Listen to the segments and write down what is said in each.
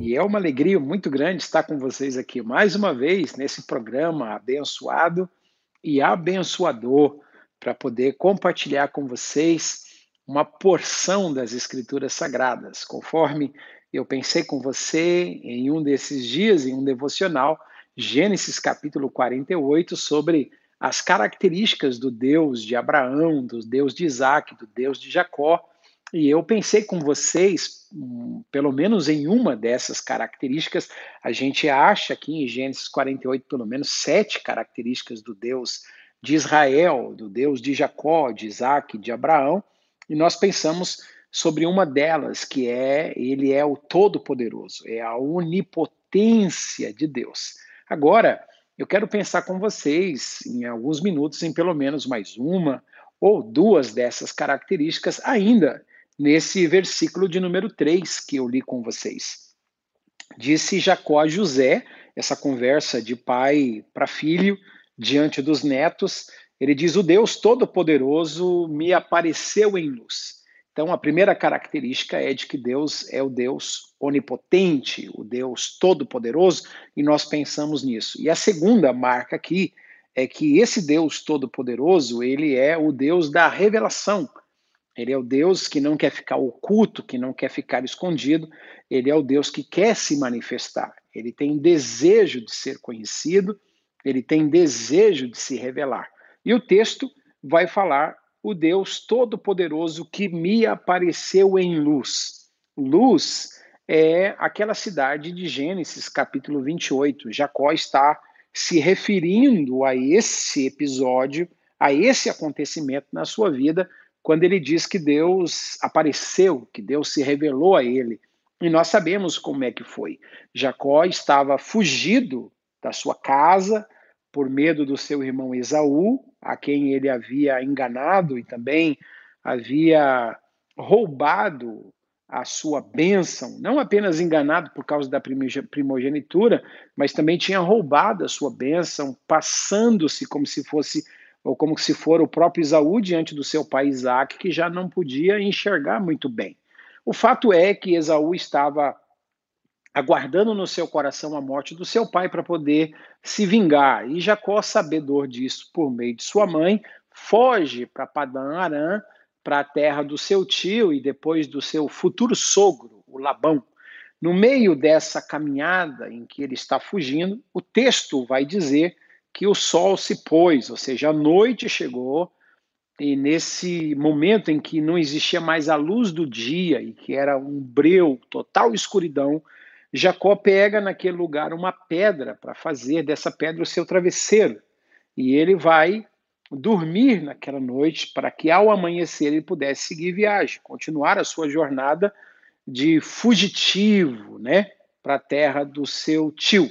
E é uma alegria muito grande estar com vocês aqui mais uma vez nesse programa abençoado e abençoador para poder compartilhar com vocês uma porção das Escrituras Sagradas, conforme eu pensei com você em um desses dias, em um devocional, Gênesis capítulo 48, sobre as características do Deus de Abraão, do Deus de Isaac, do Deus de Jacó. E eu pensei com vocês, hum, pelo menos em uma dessas características, a gente acha aqui em Gênesis 48 pelo menos sete características do Deus de Israel, do Deus de Jacó, de Isaac, de Abraão, e nós pensamos sobre uma delas, que é ele é o Todo-Poderoso, é a onipotência de Deus. Agora, eu quero pensar com vocês em alguns minutos em pelo menos mais uma ou duas dessas características ainda nesse versículo de número 3 que eu li com vocês. Disse Jacó a José, essa conversa de pai para filho, diante dos netos, ele diz: O Deus Todo-Poderoso me apareceu em luz. Então, a primeira característica é de que Deus é o Deus onipotente, o Deus todo-poderoso, e nós pensamos nisso. E a segunda marca aqui é que esse Deus todo-poderoso, ele é o Deus da revelação. Ele é o Deus que não quer ficar oculto, que não quer ficar escondido, ele é o Deus que quer se manifestar. Ele tem desejo de ser conhecido, ele tem desejo de se revelar. E o texto vai falar o Deus Todo-Poderoso que me apareceu em luz. Luz é aquela cidade de Gênesis, capítulo 28. Jacó está se referindo a esse episódio, a esse acontecimento na sua vida, quando ele diz que Deus apareceu, que Deus se revelou a ele. E nós sabemos como é que foi. Jacó estava fugido da sua casa por medo do seu irmão Esaú, a quem ele havia enganado e também havia roubado a sua bênção, não apenas enganado por causa da primogenitura, mas também tinha roubado a sua bênção, passando-se como se fosse ou como se for o próprio Esaú diante do seu pai Isaac, que já não podia enxergar muito bem. O fato é que Esaú estava aguardando no seu coração a morte do seu pai para poder se vingar. E Jacó, sabedor disso por meio de sua mãe, foge para Padã Arã, para a terra do seu tio e depois do seu futuro sogro, o Labão. No meio dessa caminhada em que ele está fugindo, o texto vai dizer que o sol se pôs, ou seja, a noite chegou, e nesse momento em que não existia mais a luz do dia e que era um breu, total escuridão, Jacó pega naquele lugar uma pedra para fazer dessa pedra o seu travesseiro. E ele vai dormir naquela noite para que ao amanhecer ele pudesse seguir viagem, continuar a sua jornada de fugitivo, né, para a terra do seu tio.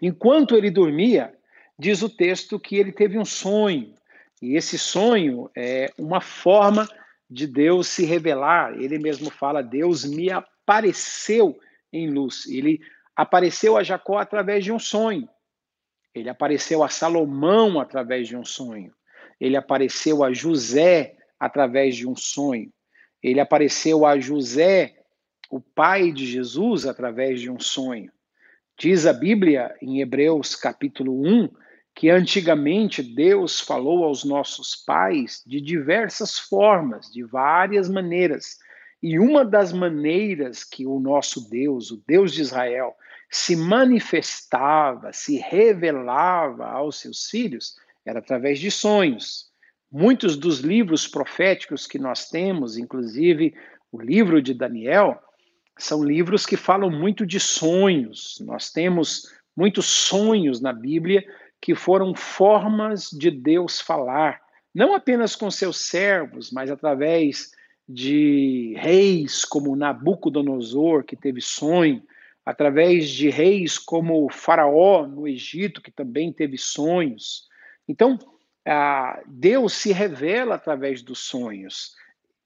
Enquanto ele dormia, diz o texto que ele teve um sonho. E esse sonho é uma forma de Deus se revelar. Ele mesmo fala: Deus me apareceu em luz. Ele apareceu a Jacó através de um sonho. Ele apareceu a Salomão através de um sonho. Ele apareceu a José através de um sonho. Ele apareceu a José, o pai de Jesus, através de um sonho. Diz a Bíblia em Hebreus capítulo 1 que antigamente Deus falou aos nossos pais de diversas formas, de várias maneiras, e uma das maneiras que o nosso Deus, o Deus de Israel, se manifestava, se revelava aos seus filhos era através de sonhos. Muitos dos livros proféticos que nós temos, inclusive o livro de Daniel, são livros que falam muito de sonhos. Nós temos muitos sonhos na Bíblia que foram formas de Deus falar, não apenas com seus servos, mas através de reis como Nabucodonosor, que teve sonho, através de reis como Faraó no Egito, que também teve sonhos. Então, Deus se revela através dos sonhos.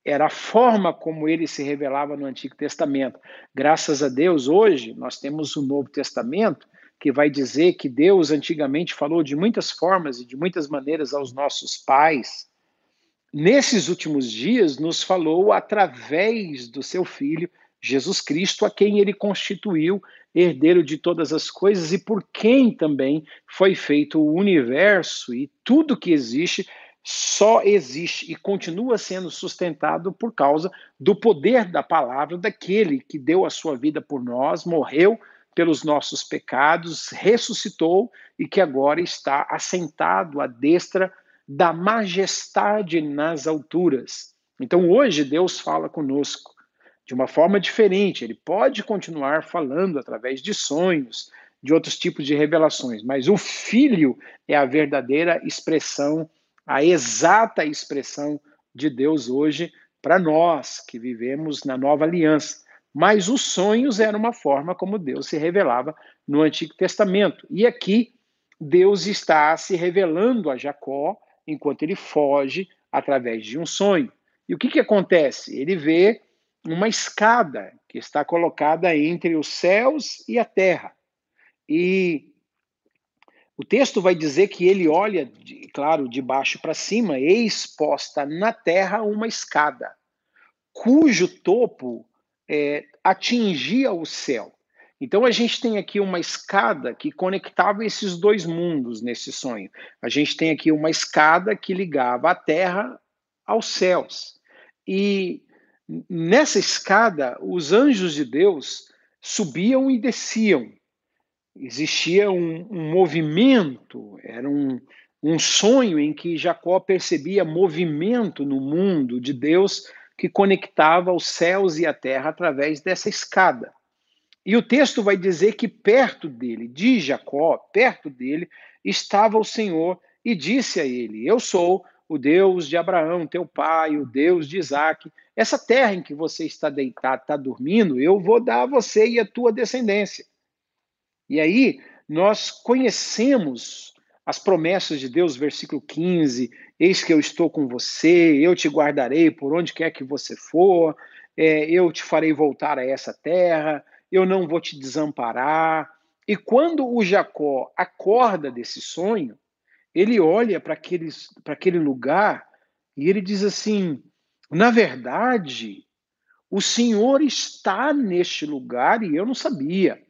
Era a forma como ele se revelava no Antigo Testamento. Graças a Deus, hoje, nós temos o Novo Testamento, que vai dizer que Deus antigamente falou de muitas formas e de muitas maneiras aos nossos pais, nesses últimos dias, nos falou através do seu Filho, Jesus Cristo, a quem ele constituiu herdeiro de todas as coisas e por quem também foi feito o universo e tudo que existe só existe e continua sendo sustentado por causa do poder da palavra daquele que deu a sua vida por nós, morreu pelos nossos pecados, ressuscitou e que agora está assentado à destra da majestade nas alturas. Então hoje Deus fala conosco de uma forma diferente. Ele pode continuar falando através de sonhos, de outros tipos de revelações, mas o Filho é a verdadeira expressão, a exata expressão de Deus hoje para nós que vivemos na nova aliança. Mas os sonhos eram uma forma como Deus se revelava no Antigo Testamento. E aqui Deus está se revelando a Jacó enquanto ele foge através de um sonho. E o que, que acontece? Ele vê uma escada que está colocada entre os céus e a terra. E o texto vai dizer que ele olha, claro, de baixo para cima, e exposta na terra uma escada, cujo topo é, atingia o céu. Então a gente tem aqui uma escada que conectava esses dois mundos nesse sonho. A gente tem aqui uma escada que ligava a terra aos céus. E nessa escada, os anjos de Deus subiam e desciam. Existia um, um movimento, era um, um sonho em que Jacó percebia movimento no mundo de Deus que conectava os céus e a terra através dessa escada. E o texto vai dizer que perto dele, de Jacó, perto dele, estava o Senhor e disse a ele: Eu sou o Deus de Abraão, teu pai, o Deus de Isaac. Essa terra em que você está deitado, está dormindo, eu vou dar a você e a tua descendência. E aí, nós conhecemos as promessas de Deus, versículo 15: Eis que eu estou com você, eu te guardarei por onde quer que você for, é, eu te farei voltar a essa terra, eu não vou te desamparar. E quando o Jacó acorda desse sonho, ele olha para aquele lugar e ele diz assim: na verdade, o Senhor está neste lugar e eu não sabia.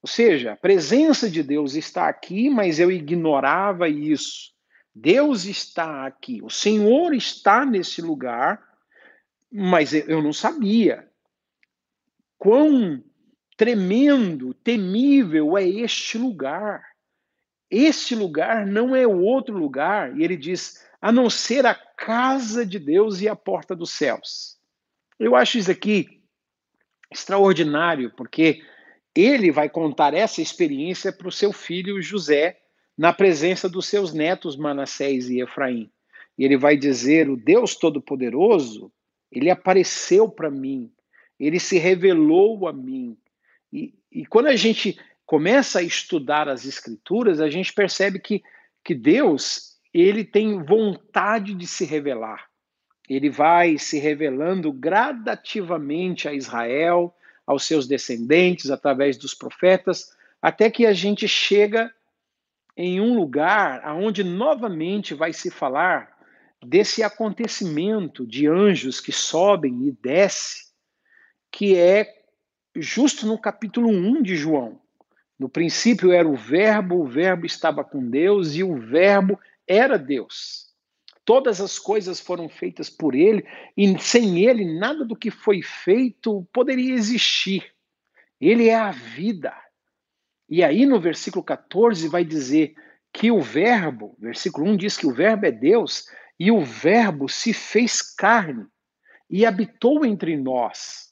Ou seja, a presença de Deus está aqui, mas eu ignorava isso. Deus está aqui, o Senhor está nesse lugar, mas eu não sabia. Quão tremendo, temível é este lugar. Este lugar não é outro lugar, e ele diz, a não ser a casa de Deus e a porta dos céus. Eu acho isso aqui extraordinário, porque ele vai contar essa experiência para o seu filho José, na presença dos seus netos Manassés e Efraim. E ele vai dizer: O Deus Todo-Poderoso, ele apareceu para mim, ele se revelou a mim, e, e quando a gente começa a estudar as escrituras, a gente percebe que, que Deus ele tem vontade de se revelar. Ele vai se revelando gradativamente a Israel, aos seus descendentes, através dos profetas, até que a gente chega em um lugar onde novamente vai se falar desse acontecimento de anjos que sobem e descem, que é justo no capítulo 1 de João. No princípio era o Verbo, o Verbo estava com Deus e o Verbo era Deus. Todas as coisas foram feitas por ele e sem ele nada do que foi feito poderia existir. Ele é a vida. E aí no versículo 14 vai dizer que o Verbo, versículo 1 diz que o Verbo é Deus e o Verbo se fez carne e habitou entre nós.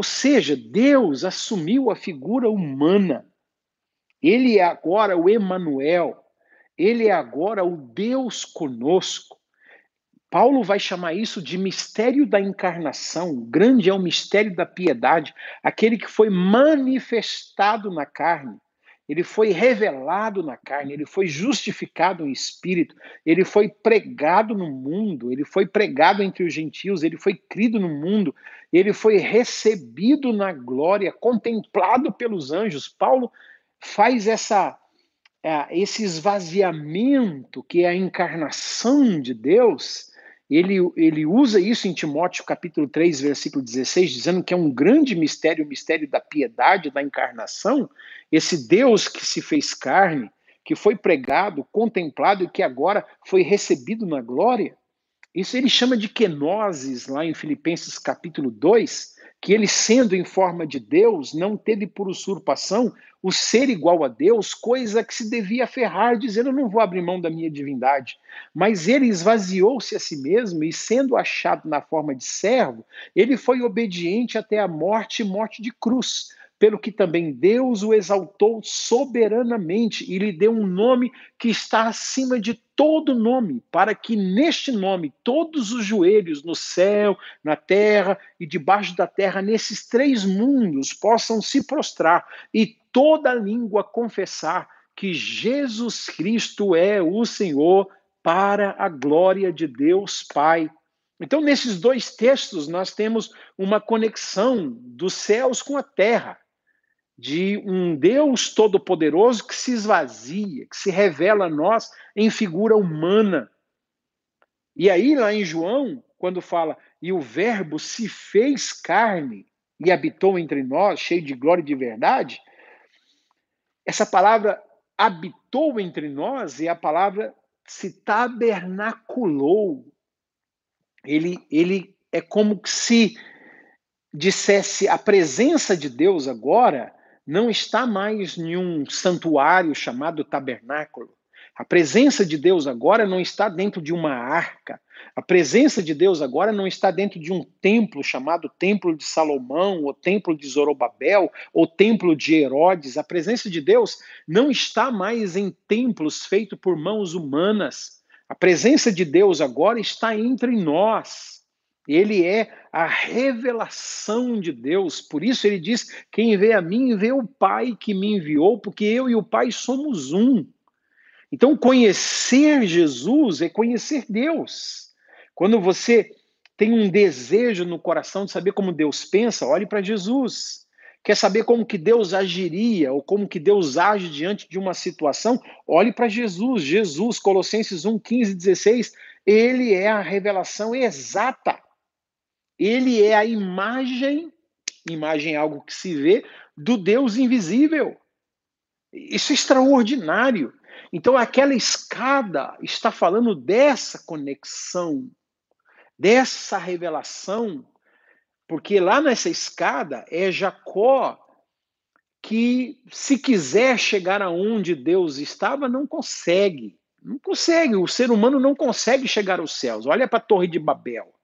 Ou seja, Deus assumiu a figura humana. Ele é agora o Emanuel. Ele é agora o Deus conosco. Paulo vai chamar isso de mistério da encarnação. O grande é o mistério da piedade, aquele que foi manifestado na carne ele foi revelado na carne, ele foi justificado em espírito, ele foi pregado no mundo, ele foi pregado entre os gentios, ele foi crido no mundo, ele foi recebido na glória, contemplado pelos anjos. Paulo faz essa é, esse esvaziamento que é a encarnação de Deus, ele, ele usa isso em Timóteo capítulo 3, versículo 16, dizendo que é um grande mistério, o mistério da piedade, da encarnação, esse Deus que se fez carne, que foi pregado, contemplado e que agora foi recebido na glória. Isso ele chama de kenosis lá em Filipenses capítulo 2, que ele, sendo em forma de Deus, não teve por usurpação o ser igual a Deus, coisa que se devia aferrar, dizendo: Eu não vou abrir mão da minha divindade. Mas ele esvaziou-se a si mesmo e, sendo achado na forma de servo, ele foi obediente até a morte morte de cruz pelo que também Deus o exaltou soberanamente e lhe deu um nome que está acima de todo nome, para que neste nome todos os joelhos no céu, na terra e debaixo da terra, nesses três mundos, possam se prostrar e toda língua confessar que Jesus Cristo é o Senhor, para a glória de Deus Pai. Então, nesses dois textos, nós temos uma conexão dos céus com a terra de um Deus todo-poderoso que se esvazia, que se revela a nós em figura humana. E aí, lá em João, quando fala, e o Verbo se fez carne e habitou entre nós, cheio de glória e de verdade, essa palavra habitou entre nós e a palavra se tabernaculou. Ele, ele é como se dissesse a presença de Deus agora não está mais em um santuário chamado tabernáculo. A presença de Deus agora não está dentro de uma arca. A presença de Deus agora não está dentro de um templo chamado Templo de Salomão, ou Templo de Zorobabel, ou Templo de Herodes. A presença de Deus não está mais em templos feitos por mãos humanas. A presença de Deus agora está entre nós. Ele é a revelação de Deus. Por isso ele diz: quem vê a mim vê o Pai que me enviou, porque eu e o Pai somos um. Então, conhecer Jesus é conhecer Deus. Quando você tem um desejo no coração de saber como Deus pensa, olhe para Jesus. Quer saber como que Deus agiria ou como que Deus age diante de uma situação? Olhe para Jesus. Jesus, Colossenses 1, 15, 16, ele é a revelação exata ele é a imagem, imagem é algo que se vê, do Deus invisível. Isso é extraordinário. Então, aquela escada está falando dessa conexão, dessa revelação, porque lá nessa escada é Jacó que, se quiser chegar aonde Deus estava, não consegue. Não consegue. O ser humano não consegue chegar aos céus. Olha para a Torre de Babel.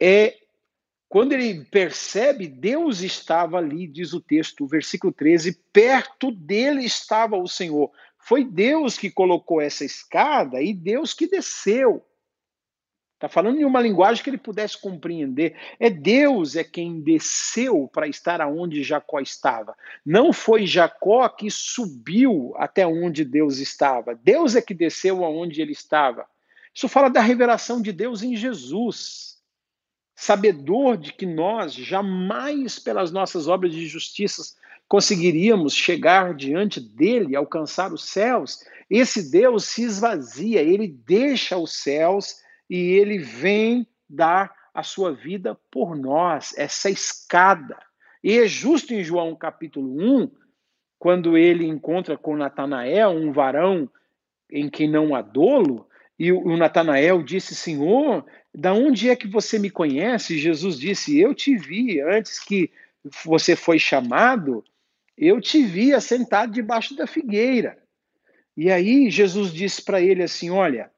É quando ele percebe, Deus estava ali, diz o texto, versículo 13, perto dele estava o Senhor. Foi Deus que colocou essa escada e Deus que desceu. Está falando em uma linguagem que ele pudesse compreender. É Deus é quem desceu para estar aonde Jacó estava. Não foi Jacó que subiu até onde Deus estava. Deus é que desceu aonde ele estava. Isso fala da revelação de Deus em Jesus sabedor de que nós jamais, pelas nossas obras de justiça, conseguiríamos chegar diante dele, alcançar os céus, esse Deus se esvazia, ele deixa os céus e ele vem dar a sua vida por nós, essa escada. E é justo em João capítulo 1, quando ele encontra com Natanael, um varão em quem não há dolo, e o Natanael disse: Senhor, da onde é que você me conhece? Jesus disse: Eu te vi antes que você foi chamado, eu te vi assentado debaixo da figueira. E aí Jesus disse para ele assim: Olha,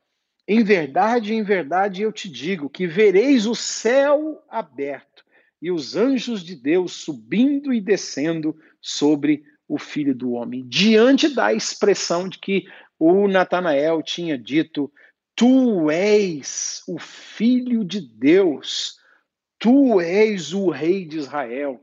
em verdade, em verdade eu te digo que vereis o céu aberto e os anjos de Deus subindo e descendo sobre o filho do homem. Diante da expressão de que o Natanael tinha dito Tu és o Filho de Deus, tu és o Rei de Israel.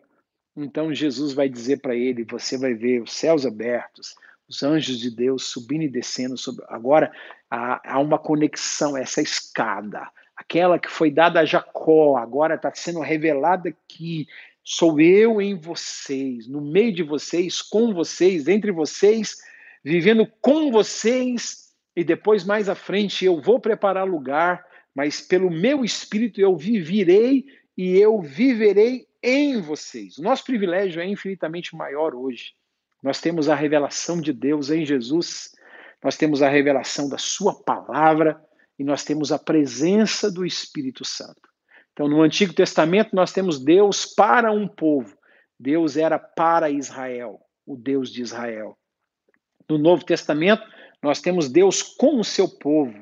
Então Jesus vai dizer para ele: Você vai ver os céus abertos, os anjos de Deus subindo e descendo. Sobre... Agora há, há uma conexão, essa escada, aquela que foi dada a Jacó, agora está sendo revelada aqui. Sou eu em vocês, no meio de vocês, com vocês, entre vocês, vivendo com vocês e depois mais à frente eu vou preparar lugar mas pelo meu espírito eu viverei e eu viverei em vocês. O nosso privilégio é infinitamente maior hoje. Nós temos a revelação de Deus em Jesus, nós temos a revelação da Sua palavra e nós temos a presença do Espírito Santo. Então, no Antigo Testamento, nós temos Deus para um povo. Deus era para Israel, o Deus de Israel. No Novo Testamento, nós temos Deus com o seu povo.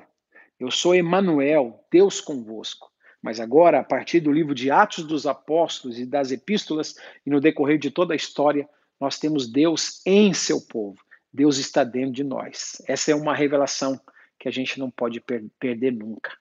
Eu sou Emanuel, Deus convosco. Mas agora, a partir do livro de Atos dos Apóstolos e das epístolas, e no decorrer de toda a história, nós temos Deus em seu povo. Deus está dentro de nós. Essa é uma revelação que a gente não pode per perder nunca.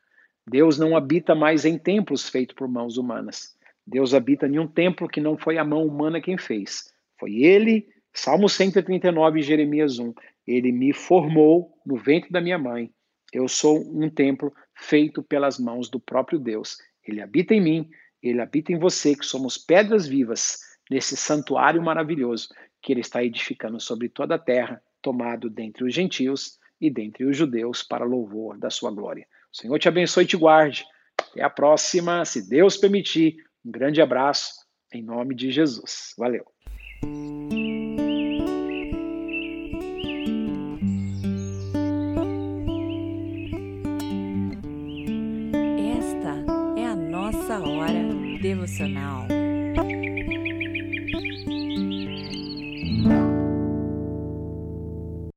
Deus não habita mais em templos feitos por mãos humanas. Deus habita em um templo que não foi a mão humana quem fez. Foi Ele, Salmo 139, Jeremias 1. Ele me formou no ventre da minha mãe. Eu sou um templo feito pelas mãos do próprio Deus. Ele habita em mim, ele habita em você, que somos pedras vivas nesse santuário maravilhoso que ele está edificando sobre toda a terra, tomado dentre os gentios e dentre os judeus para louvor da sua glória. O Senhor te abençoe e te guarde. Até a próxima, se Deus permitir. Um grande abraço em nome de Jesus. Valeu. Esta é